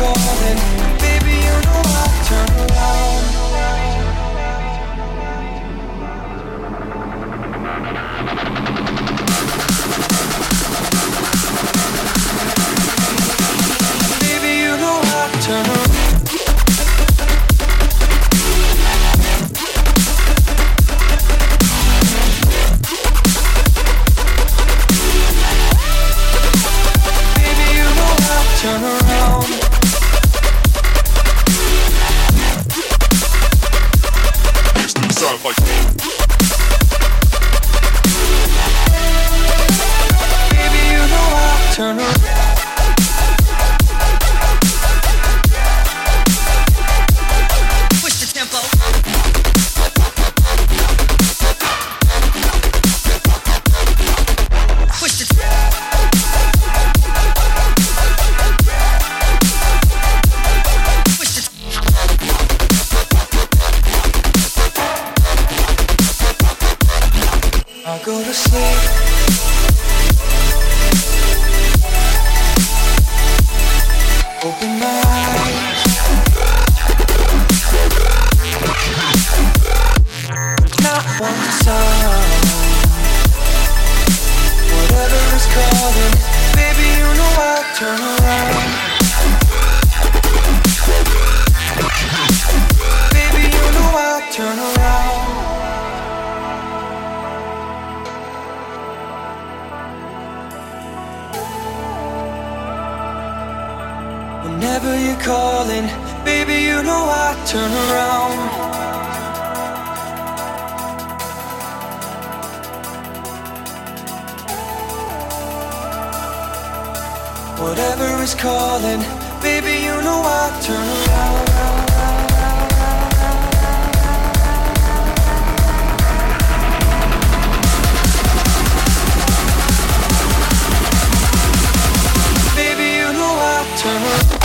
calling. Baby, you know I turn around. Baby, you know I turn around. Whatever is calling, baby, you know I turn around. turn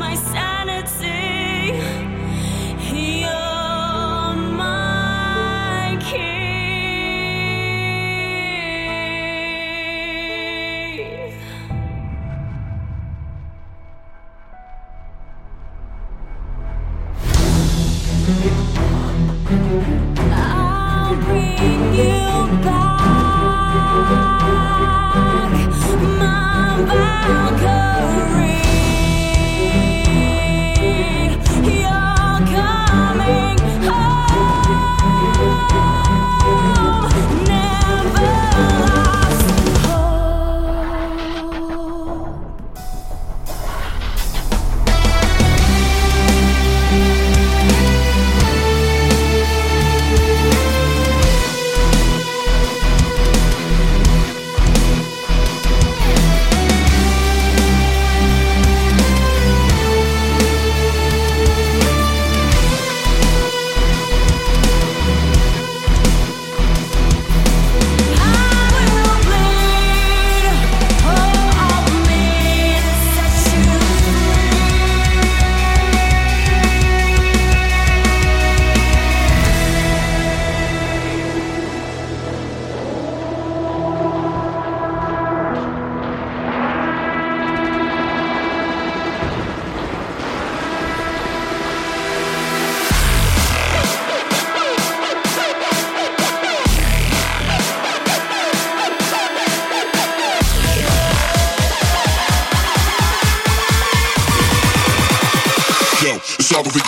my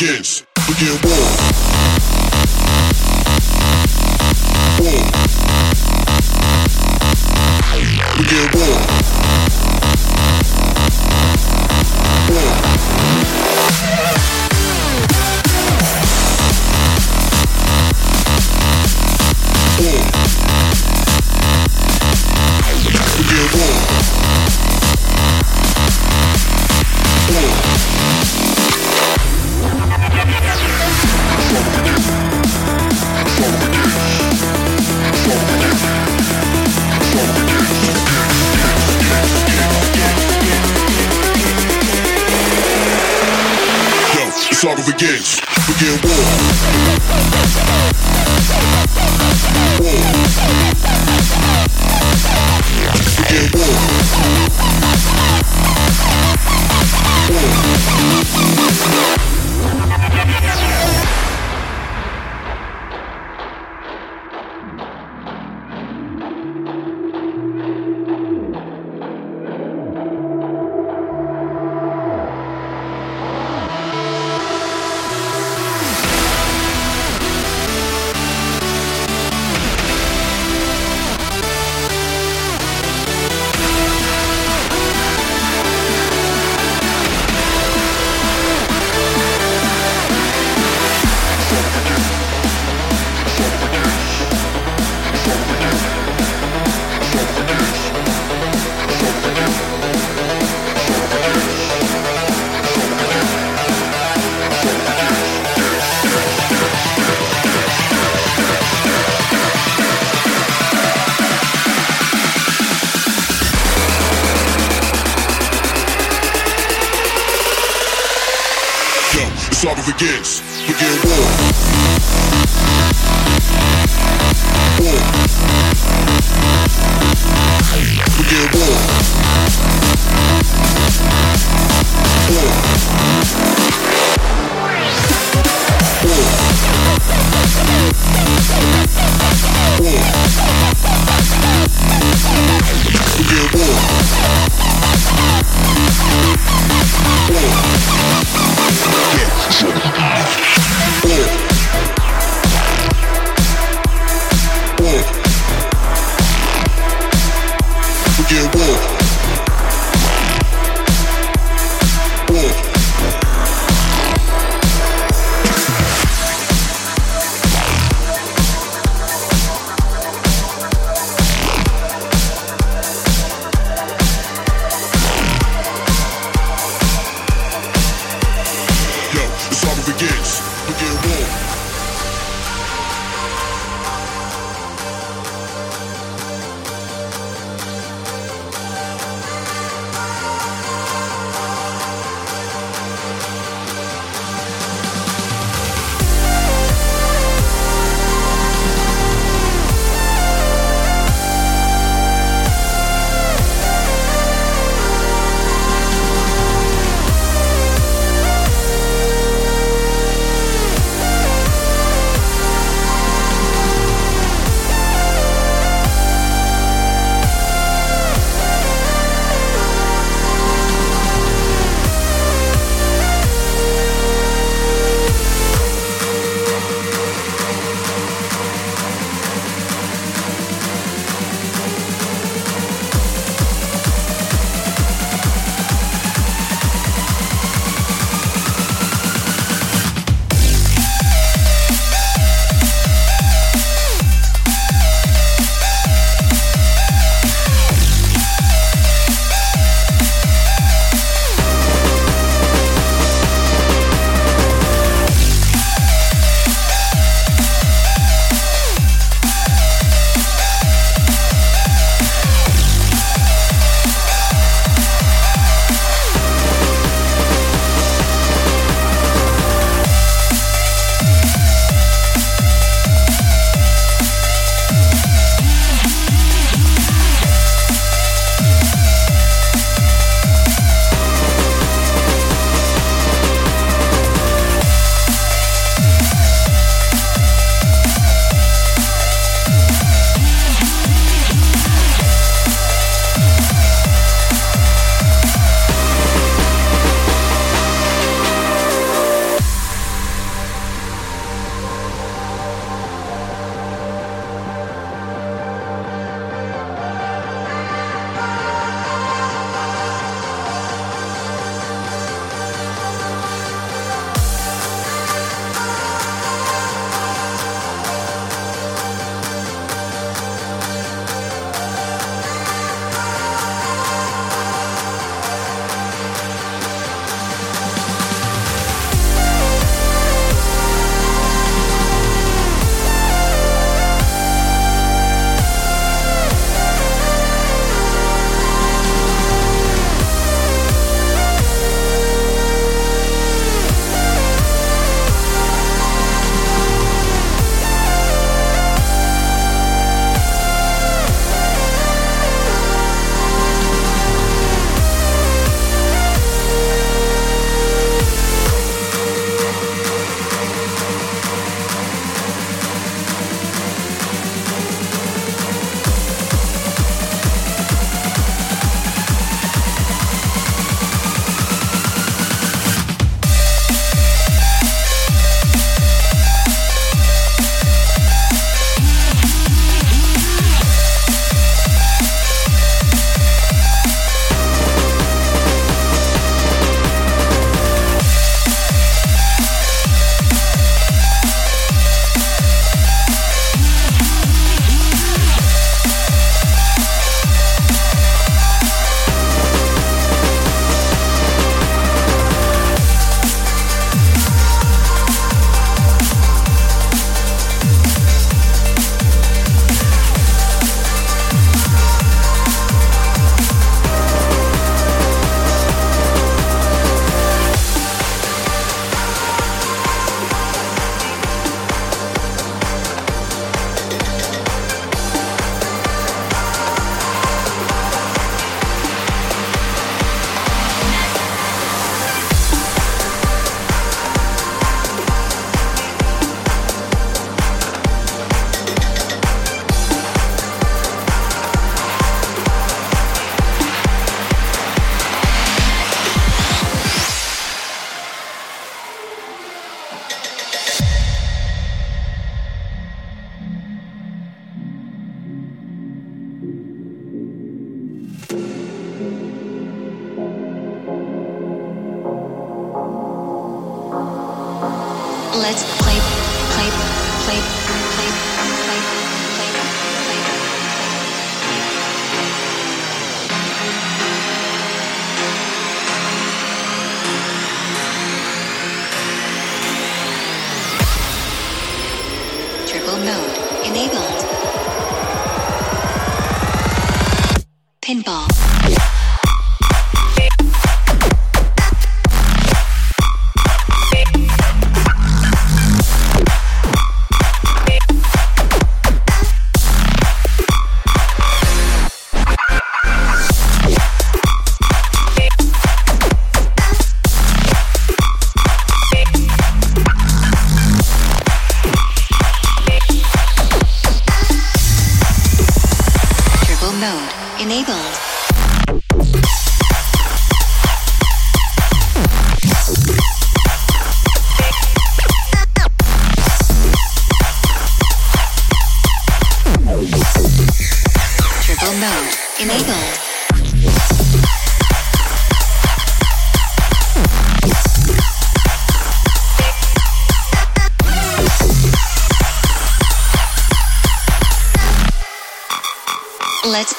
Yes. Kiss.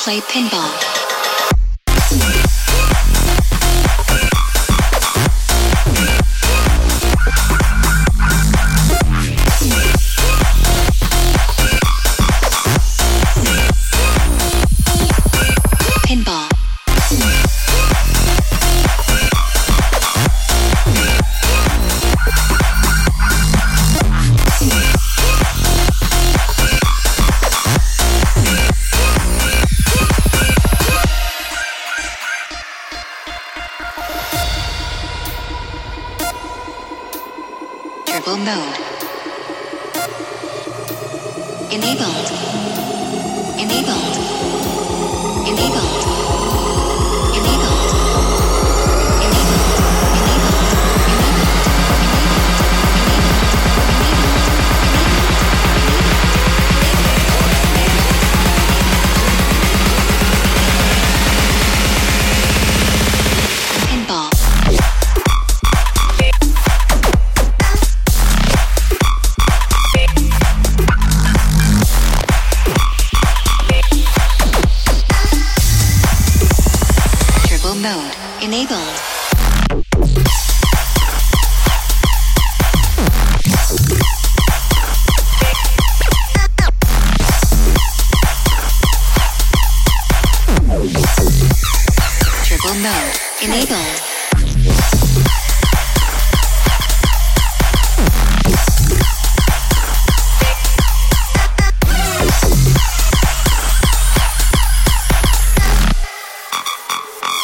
Play pinball.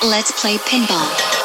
Let's play pinball.